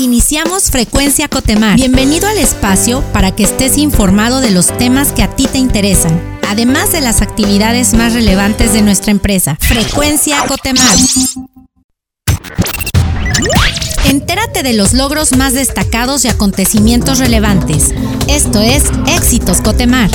Iniciamos Frecuencia Cotemar. Bienvenido al espacio para que estés informado de los temas que a ti te interesan, además de las actividades más relevantes de nuestra empresa. Frecuencia Cotemar. Entérate de los logros más destacados y acontecimientos relevantes. Esto es Éxitos Cotemar.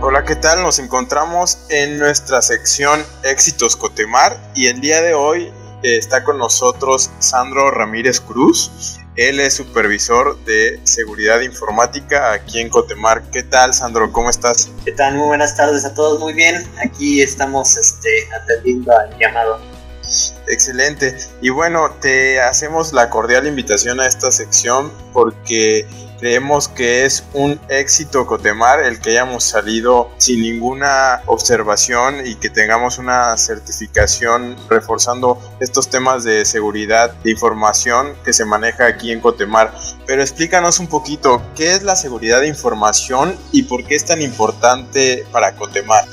Hola, ¿qué tal? Nos encontramos en nuestra sección Éxitos Cotemar y el día de hoy está con nosotros Sandro Ramírez Cruz. Él es supervisor de seguridad informática aquí en Cotemar. ¿Qué tal, Sandro? ¿Cómo estás? ¿Qué tal? Muy buenas tardes a todos. Muy bien. Aquí estamos este, atendiendo al llamado. Excelente. Y bueno, te hacemos la cordial invitación a esta sección porque Creemos que es un éxito Cotemar el que hayamos salido sin ninguna observación y que tengamos una certificación reforzando estos temas de seguridad de información que se maneja aquí en Cotemar. Pero explícanos un poquito, ¿qué es la seguridad de información y por qué es tan importante para Cotemar?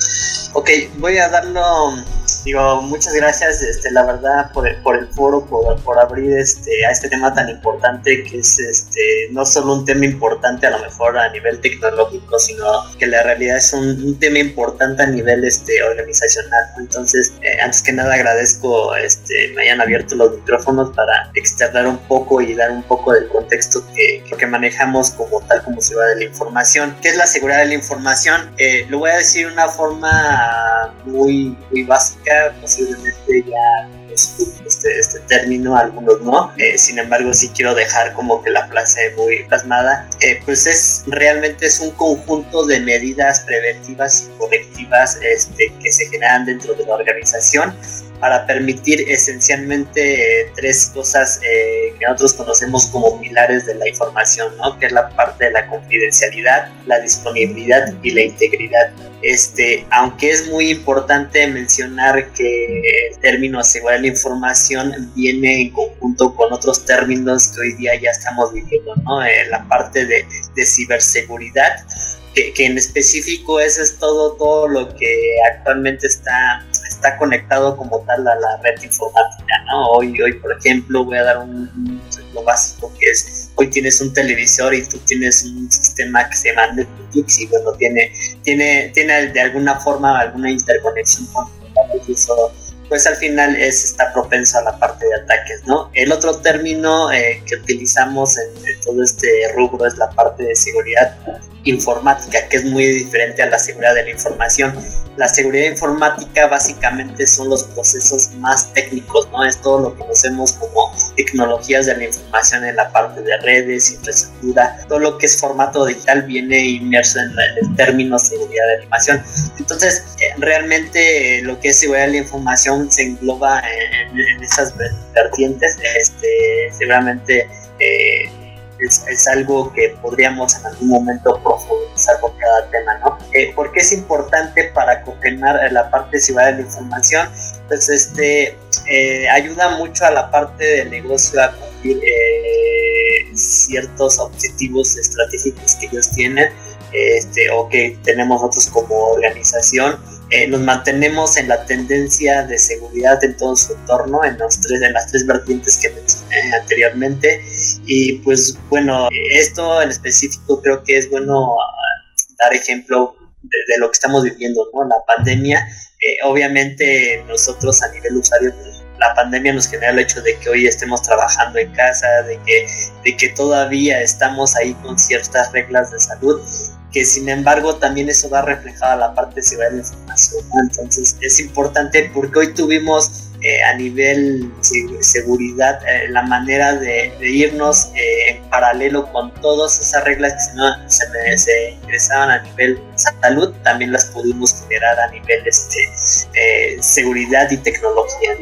Ok, voy a darlo digo, muchas gracias, este, la verdad, por el, por el foro, por, por abrir este, a este tema tan importante que es este, no solo un tema importante a lo mejor a nivel tecnológico, sino que la realidad es un, tema importante a nivel este, organizacional. Entonces, eh, antes que nada agradezco este, me hayan abierto los micrófonos para externar un poco y dar un poco del contexto que, que manejamos como tal como se va de la información. ¿Qué es la seguridad de la información? Eh, lo voy a decir de una forma muy, muy básica posiblemente ya este, este término, algunos no. Eh, sin embargo, sí quiero dejar como que la frase muy plasmada. Eh, pues es realmente es un conjunto de medidas preventivas y correctivas este, que se generan dentro de la organización para permitir esencialmente eh, tres cosas eh, que nosotros conocemos como pilares de la información, ¿no? que es la parte de la confidencialidad, la disponibilidad y la integridad. Este, aunque es muy importante mencionar que el término asegurar la información viene en conjunto con otros términos que hoy día ya estamos viviendo, ¿no? Eh, la parte de, de ciberseguridad, que, que, en específico eso es todo, todo lo que actualmente está está conectado como tal a la red informática, ¿no? Hoy, hoy por ejemplo, voy a dar un, ejemplo básico que es, hoy tienes un televisor y tú tienes un sistema que se llama Netflix y bueno, tiene, tiene, tiene de alguna forma alguna interconexión con eso pues al final es está propenso a la parte de ataques, ¿no? El otro término eh, que utilizamos en, en, todo este rubro es la parte de seguridad informática, que es muy diferente a la seguridad de la información. La seguridad informática básicamente son los procesos más técnicos, ¿no? Es todo lo que conocemos como tecnologías de la información en la parte de redes, infraestructura, todo lo que es formato digital viene inmerso en, el término seguridad de la información. Entonces, eh, realmente lo que es de la información se engloba en, esas vertientes. Este, seguramente eh, es, algo que podríamos en algún momento profundizar con cada tema, ¿no? Eh, ¿Por qué es importante para confirmar la parte seguridad de la información? Pues este eh, ayuda mucho a la parte del negocio a cumplir eh, ciertos objetivos estratégicos que ellos tienen este, o que tenemos nosotros como organización eh, nos mantenemos en la tendencia de seguridad en todo su entorno, en, los tres, en las tres vertientes que mencioné anteriormente. Y pues bueno, esto en específico creo que es bueno ah, dar ejemplo de, lo que estamos viviendo, ¿no? La pandemia, eh, obviamente nosotros a nivel usuario pues, la pandemia nos genera el hecho de que hoy estemos trabajando en casa, de que, de que todavía estamos ahí con ciertas reglas de salud que sin embargo también eso va reflejado a la parte de la información. Entonces es importante porque hoy tuvimos eh, a nivel seguridad eh, la manera de, irnos eh, en paralelo con todas esas reglas que no, se, se, ingresaban a nivel salud, también las pudimos generar a nivel este, seguridad y tecnología.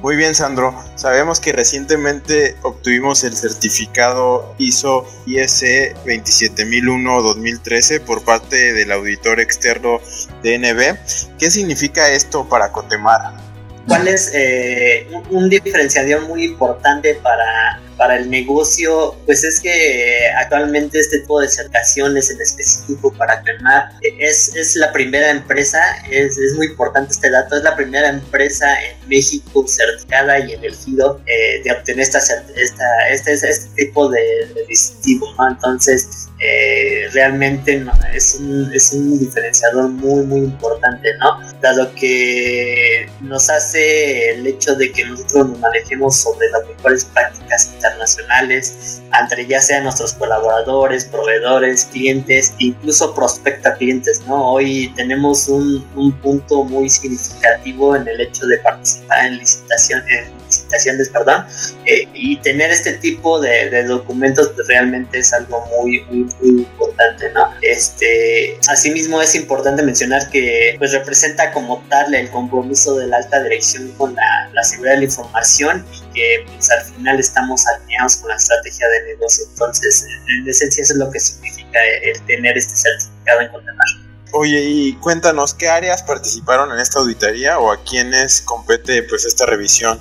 Muy bien, Sandro. Sabemos que recientemente obtuvimos el certificado ISO IS 27001-2013 por parte del auditor externo DNB. ¿Qué significa esto para Cotemar? Cuál es eh, un, diferenciador muy importante para, para el negocio, pues es que actualmente este tipo de certificaciones en específico para Clemar es, es la primera empresa, es, es, muy importante este dato, es la primera empresa en México certificada y en el FIDO eh, de obtener esta, esta, este, este tipo de, distintivo, ¿no? Entonces, eh, realmente es, un, es un diferenciador muy, muy importante, ¿no? Dado que nos hace el hecho de que nosotros nos manejemos sobre las mejores prácticas internacionales, entre ya sean nuestros colaboradores, proveedores, clientes, incluso prospecta clientes, ¿no? Hoy tenemos un, un punto muy significativo en el hecho de participar en licitaciones licitaciones, perdón, eh, y tener este tipo de, documentos pues, realmente es algo muy, muy, importante, ¿no? Este, asimismo es importante mencionar que pues representa como tal el compromiso de la alta dirección con la, la seguridad de la información y que pues al final estamos alineados con la estrategia de negocio, entonces en esencia eso es lo que significa el tener este certificado en condenar. Oye, y cuéntanos, ¿qué áreas participaron en esta auditoría o a quiénes compete pues esta revisión?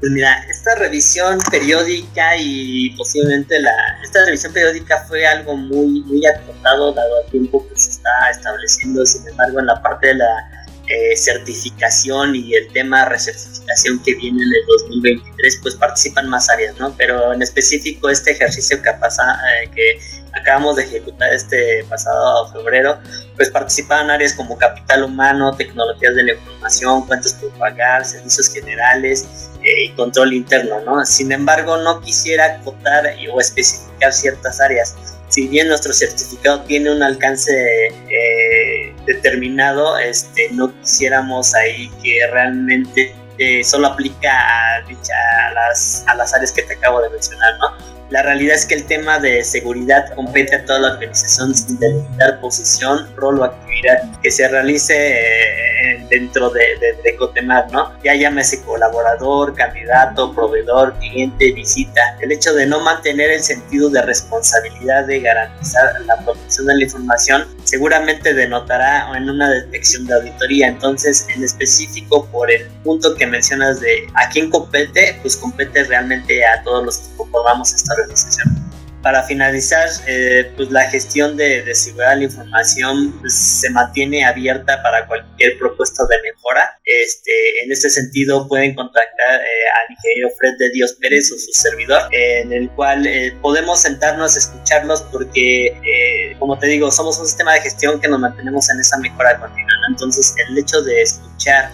Pues mira, esta revisión periódica y posiblemente la esta revisión periódica fue algo muy muy acotado dado al tiempo que se está estableciendo. Sin embargo, en la parte de la eh, certificación y el tema recertificación que viene en el 2023, pues participan más áreas, ¿no? Pero en específico este ejercicio que pasa, eh, que acabamos de ejecutar este pasado febrero, pues participaban áreas como capital humano, tecnologías de la información, cuentas por pagar, servicios generales, eh, y control interno, ¿no? Sin embargo, no quisiera acotar o especificar ciertas áreas. Si bien nuestro certificado tiene un alcance eh, determinado, este, no quisiéramos ahí que realmente eh, solo aplica a, a, las, a las áreas que te acabo de mencionar, ¿no? La realidad es que el tema de seguridad compete a toda la organización sin delimitar posición, rol o actividad que se realice eh, dentro de, de, Cotemar, ¿no? Ya llámese colaborador, candidato, proveedor, cliente, visita. El hecho de no mantener el sentido de responsabilidad de garantizar la protección de la información seguramente denotará en una detección de auditoría. Entonces, en específico, por el punto que mencionas de a quién compete, pues compete realmente a todos los que conformamos esta organización para finalizar, eh, pues la gestión de, de, seguridad de la información pues, se mantiene abierta para cualquier propuesta de mejora. Este, en este sentido, pueden contactar eh, al ingeniero Fred de Dios Pérez o su servidor, en el cual eh, podemos sentarnos escucharlos porque, como te digo, somos un sistema de gestión que nos mantenemos en esa mejora continua. Entonces, el hecho de escuchar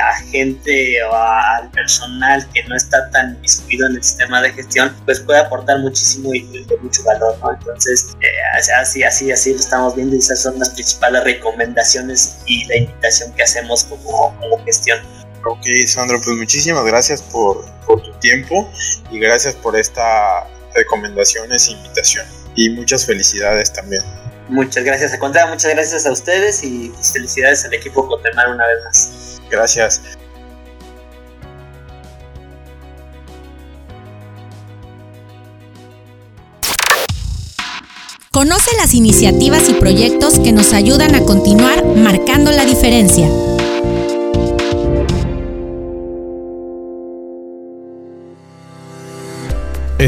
a gente o al personal que no está tan inscrito en el sistema de gestión, pues puede aportar muchísimo y de mucho valor, ¿no? Entonces, eh, así, así, así lo estamos viendo y esas son las principales recomendaciones y la invitación que hacemos como, como gestión. Ok, Sandro, pues muchísimas gracias por, por tu tiempo y gracias por esta recomendaciones e invitación. Y muchas felicidades también. Muchas gracias, a contar, muchas gracias a ustedes y pues, felicidades al equipo Cotemar una vez más. Gracias. Conoce las iniciativas y proyectos que nos ayudan a continuar marcando la diferencia.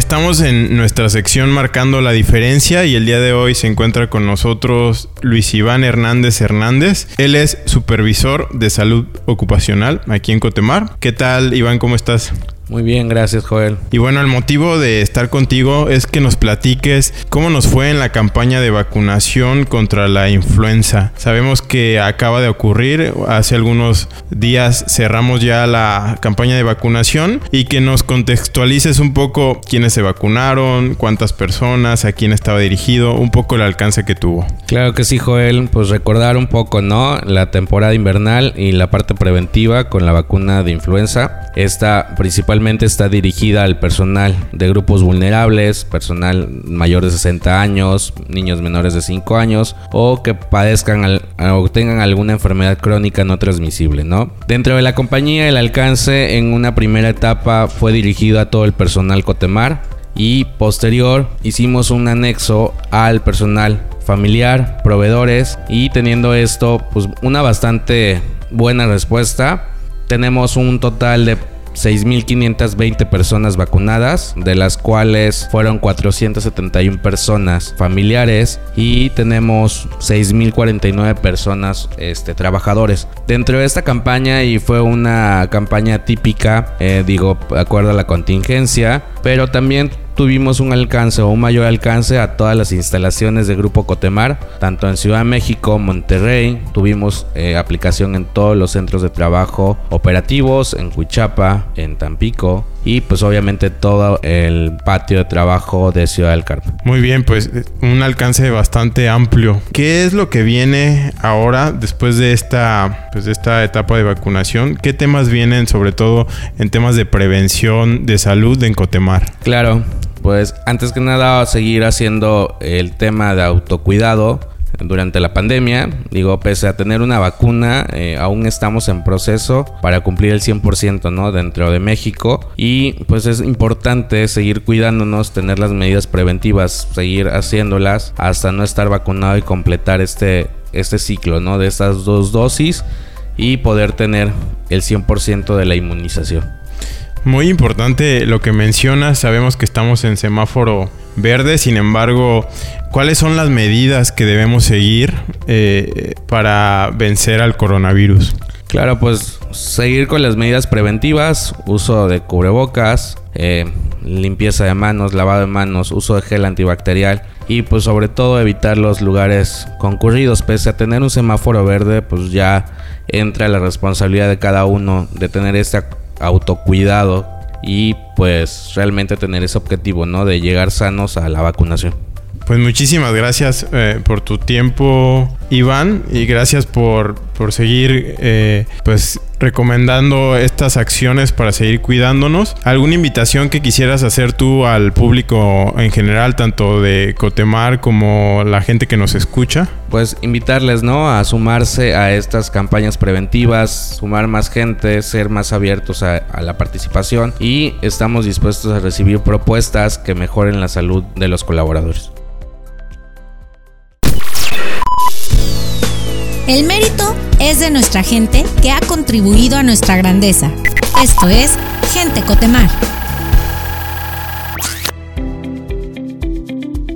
Estamos en nuestra sección Marcando la Diferencia y el día de hoy se encuentra con nosotros Luis Iván Hernández Hernández. Él es supervisor de salud ocupacional aquí en Cotemar. ¿Qué tal Iván? ¿Cómo estás? Muy bien, gracias Joel. Y bueno, el motivo de estar contigo es que nos platiques cómo nos fue en la campaña de vacunación contra la influenza. Sabemos que acaba de ocurrir, hace algunos días cerramos ya la campaña de vacunación y que nos contextualices un poco quiénes se vacunaron, cuántas personas, a quién estaba dirigido, un poco el alcance que tuvo. Claro que sí, Joel, pues recordar un poco, ¿no? La temporada invernal y la parte preventiva con la vacuna de influenza. Esta principal está dirigida al personal de grupos vulnerables, personal mayor de 60 años, niños menores de 5 años o que padezcan o tengan alguna enfermedad crónica no transmisible, ¿no? Dentro de la compañía el alcance en una primera etapa fue dirigido a todo el personal Cotemar y posterior hicimos un anexo al personal familiar, proveedores y teniendo esto pues una bastante buena respuesta tenemos un total de 6.520 personas vacunadas, de las cuales fueron 471 personas familiares y tenemos 6.049 personas este, trabajadores. Dentro de esta campaña, y fue una campaña típica, eh, digo, de acuerdo a la contingencia, pero también tuvimos un alcance o un mayor alcance a todas las instalaciones de Grupo Cotemar, tanto en Ciudad de México, Monterrey, tuvimos eh, aplicación en todos los centros de trabajo operativos, en Huichapa, en Tampico y pues obviamente todo el patio de trabajo de Ciudad del Carmen. Muy bien, pues un alcance bastante amplio. ¿Qué es lo que viene ahora después de esta, pues, de esta etapa de vacunación? ¿Qué temas vienen sobre todo en temas de prevención de salud en Cotemar? Claro, pues antes que nada seguir haciendo el tema de autocuidado durante la pandemia. Digo, pese a tener una vacuna, eh, aún estamos en proceso para cumplir el 100% ¿no? dentro de México. Y pues es importante seguir cuidándonos, tener las medidas preventivas, seguir haciéndolas hasta no estar vacunado y completar este, este ciclo ¿no? de estas dos dosis y poder tener el 100% de la inmunización. Muy importante lo que mencionas, sabemos que estamos en semáforo verde, sin embargo, ¿cuáles son las medidas que debemos seguir eh, para vencer al coronavirus? Claro, pues seguir con las medidas preventivas, uso de cubrebocas, eh, limpieza de manos, lavado de manos, uso de gel antibacterial y pues sobre todo evitar los lugares concurridos. Pese a tener un semáforo verde, pues ya entra la responsabilidad de cada uno de tener esta autocuidado y pues realmente tener ese objetivo, ¿no? De llegar sanos a la vacunación. Pues muchísimas gracias eh, por tu tiempo, Iván, y gracias por, por seguir eh, pues recomendando estas acciones para seguir cuidándonos. ¿Alguna invitación que quisieras hacer tú al público en general, tanto de Cotemar como la gente que nos escucha? Pues invitarles, ¿no? A sumarse a estas campañas preventivas, sumar más gente, ser más abiertos a, a la participación y estamos dispuestos a recibir propuestas que mejoren la salud de los colaboradores. El mérito es de nuestra gente que ha contribuido a nuestra grandeza. Esto es Gente Cotemar.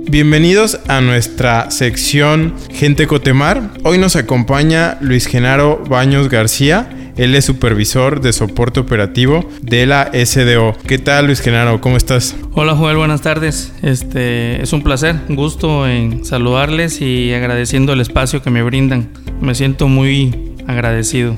Bienvenidos a nuestra sección Gente Cotemar. Hoy nos acompaña Luis Genaro Baños García. Él es supervisor de soporte operativo de la SDO. ¿Qué tal Luis Genaro? ¿Cómo estás? Hola Joel, buenas tardes. Este es un placer, un gusto en saludarles y agradeciendo el espacio que me brindan. Me siento muy agradecido.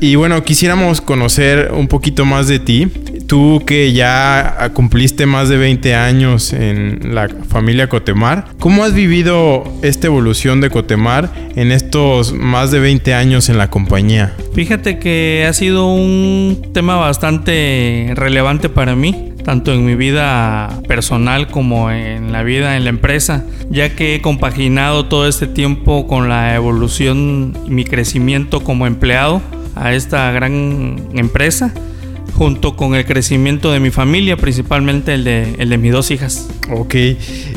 Y bueno, quisiéramos conocer un poquito más de ti. Tú que ya cumpliste más de 20 años en la familia Cotemar, ¿cómo has vivido esta evolución de Cotemar en estos más de 20 años en la compañía? Fíjate que ha sido un tema bastante relevante para mí, tanto en mi vida personal como en la vida en la empresa, ya que he compaginado todo este tiempo con la evolución y mi crecimiento como empleado a esta gran empresa junto con el crecimiento de mi familia, principalmente el de, el de mis dos hijas. Ok,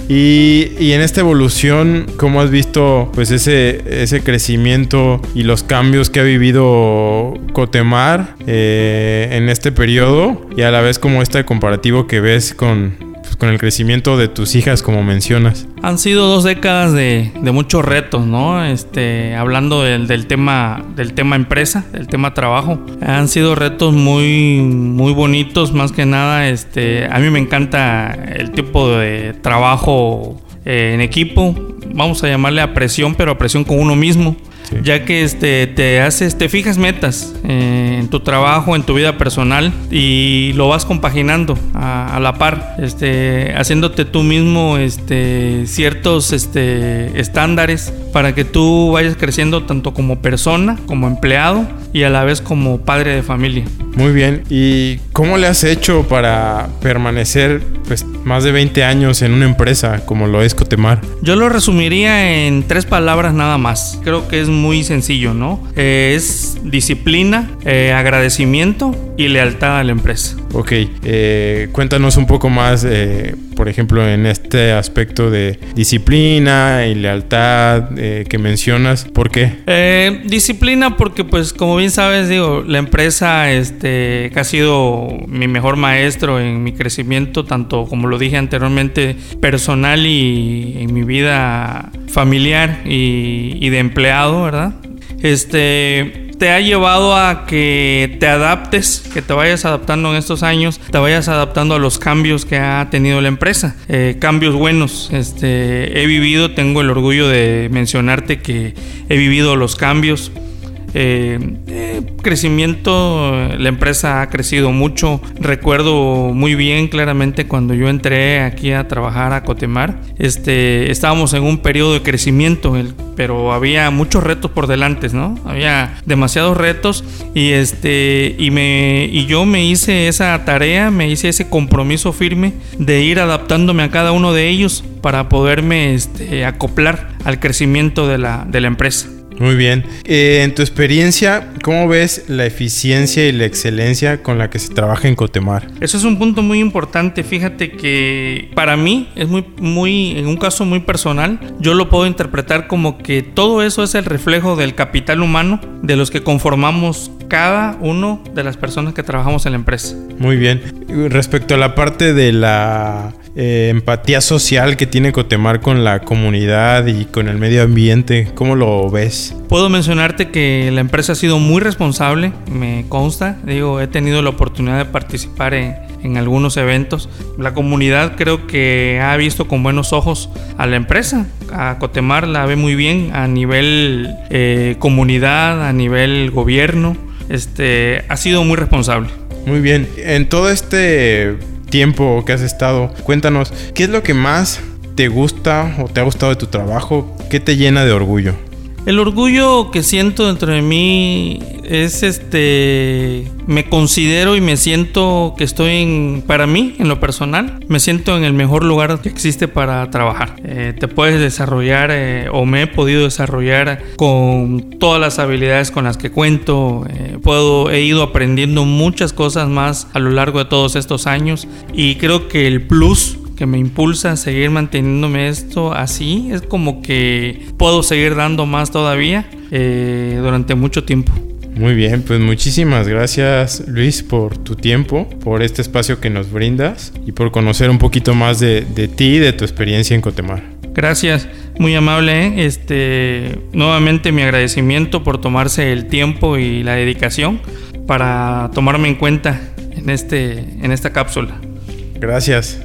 y, y, en esta evolución, ¿cómo has visto pues ese, ese crecimiento y los cambios que ha vivido Cotemar eh, en este periodo? Y a la vez como este comparativo que ves con, con el crecimiento de tus hijas, como mencionas. Han sido dos décadas de, muchos retos, ¿no? Este, hablando del, del, tema, del tema empresa, del tema trabajo. Han sido retos muy, muy bonitos, más que nada. Este, a mí me encanta el tipo de trabajo eh, en equipo. Vamos a llamarle a presión, pero a presión con uno mismo. Ya que este, te haces, te fijas metas eh, en tu trabajo, en tu vida personal y lo vas compaginando a, a la par, este, haciéndote tú mismo este, ciertos este, estándares para que tú vayas creciendo tanto como persona, como empleado y a la vez como padre de familia. Muy bien, ¿y cómo le has hecho para permanecer pues, más de 20 años en una empresa como lo es Cotemar? Yo lo resumiría en tres palabras nada más. Creo que es muy sencillo, ¿no? Eh, es disciplina, eh, agradecimiento y lealtad a la empresa. Ok, eh, cuéntanos un poco más por ejemplo, en este aspecto de disciplina y lealtad eh, que mencionas. ¿Por qué? Eh, disciplina porque, pues, como bien sabes, digo, la empresa este, ha sido mi mejor maestro en mi crecimiento, tanto como lo dije anteriormente, personal y en mi vida familiar y de empleado, ¿verdad? Este, te ha llevado a que te adaptes, que te vayas adaptando en estos años, te vayas adaptando a los cambios que ha tenido la empresa, eh, cambios buenos. Este, he vivido, tengo el orgullo de mencionarte que he vivido los cambios eh, eh, crecimiento, la empresa ha crecido mucho. Recuerdo muy bien claramente cuando yo entré aquí a trabajar a Cotemar, este, estábamos en un periodo de crecimiento, pero había muchos retos por delante, ¿no? Había demasiados retos y, este, y, me, y yo me hice esa tarea, me hice ese compromiso firme de ir adaptándome a cada uno de ellos para poderme este, acoplar al crecimiento de la, de la empresa. Muy bien. Eh, en tu experiencia, ¿cómo ves la eficiencia y la excelencia con la que se trabaja en Cotemar? Eso es un punto muy importante. Fíjate que para mí es muy, muy, en un caso muy personal, yo lo puedo interpretar como que todo eso es el reflejo del capital humano de los que conformamos cada uno de las personas que trabajamos en la empresa. Muy bien. Respecto a la parte de la eh, empatía social que tiene Cotemar con la comunidad y con el medio ambiente, ¿cómo lo ves? Puedo mencionarte que la empresa ha sido muy responsable, me consta, digo, he tenido la oportunidad de participar en, en algunos eventos. La comunidad creo que ha visto con buenos ojos a la empresa, a Cotemar la ve muy bien a nivel eh, comunidad, a nivel gobierno, este, ha sido muy responsable. Muy bien, en todo este tiempo que has estado, cuéntanos, ¿qué es lo que más te gusta o te ha gustado de tu trabajo? ¿Qué te llena de orgullo? El orgullo que siento dentro de mí es este. Me considero y me siento que estoy en. Para mí, en lo personal, me siento en el mejor lugar que existe para trabajar. Eh, te puedes desarrollar eh, o me he podido desarrollar con todas las habilidades con las que cuento. Eh, puedo, he ido aprendiendo muchas cosas más a lo largo de todos estos años y creo que el plus que me impulsa a seguir manteniéndome esto así. Es como que puedo seguir dando más todavía eh, durante mucho tiempo. Muy bien, pues muchísimas gracias Luis por tu tiempo, por este espacio que nos brindas y por conocer un poquito más de, de ti y de tu experiencia en Cotemar. Gracias, muy amable. ¿eh? Este, nuevamente mi agradecimiento por tomarse el tiempo y la dedicación para tomarme en cuenta en, este, en esta cápsula. Gracias.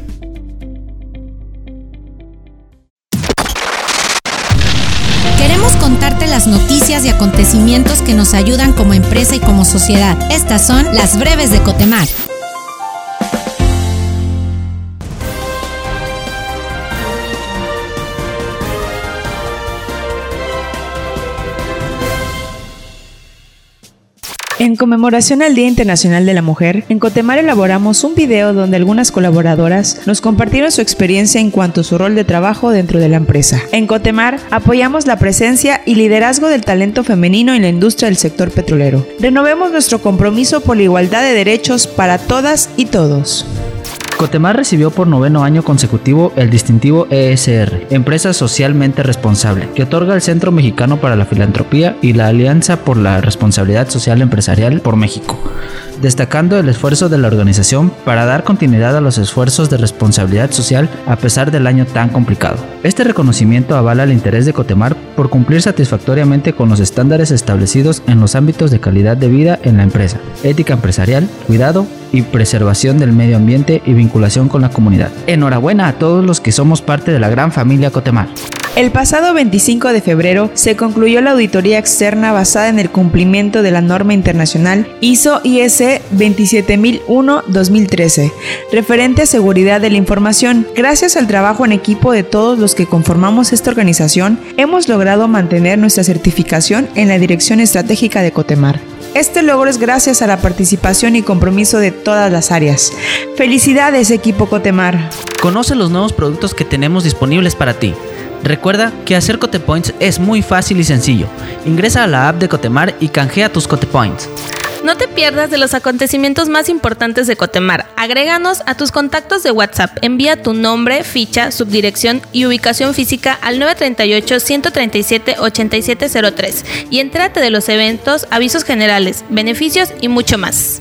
Y acontecimientos que nos ayudan como empresa y como sociedad. Estas son las breves de Cotemar. En conmemoración al Día Internacional de la Mujer, en Cotemar elaboramos un video donde algunas colaboradoras nos compartieron su experiencia en cuanto a su rol de trabajo dentro de la empresa. En Cotemar apoyamos la presencia y liderazgo del talento femenino en la industria del sector petrolero. Renovemos nuestro compromiso por la igualdad de derechos para todas y todos. Cotemar recibió por noveno año consecutivo el distintivo ESR, Empresa Socialmente Responsable, que otorga el Centro Mexicano para la Filantropía y la Alianza por la Responsabilidad Social Empresarial por México destacando el esfuerzo de la organización para dar continuidad a los esfuerzos de responsabilidad social a pesar del año tan complicado. Este reconocimiento avala el interés de Cotemar por cumplir satisfactoriamente con los estándares establecidos en los ámbitos de calidad de vida en la empresa, ética empresarial, cuidado y preservación del medio ambiente y vinculación con la comunidad. Enhorabuena a todos los que somos parte de la gran familia Cotemar. El pasado 25 de febrero se concluyó la auditoría externa basada en el cumplimiento de la norma internacional ISO IS 27001-2013, referente a seguridad de la información. Gracias al trabajo en equipo de todos los que conformamos esta organización, hemos logrado mantener nuestra certificación en la Dirección Estratégica de Cotemar. Este logro es gracias a la participación y compromiso de todas las áreas. Felicidades equipo Cotemar. Conoce los nuevos productos que tenemos disponibles para ti. Recuerda que hacer Cotepoints es muy fácil y sencillo. Ingresa a la app de Cotemar y canjea tus Cotepoints. No te pierdas de los acontecimientos más importantes de Cotemar. Agréganos a tus contactos de WhatsApp. Envía tu nombre, ficha, subdirección y ubicación física al 938-137-8703 y entrate de los eventos, avisos generales, beneficios y mucho más.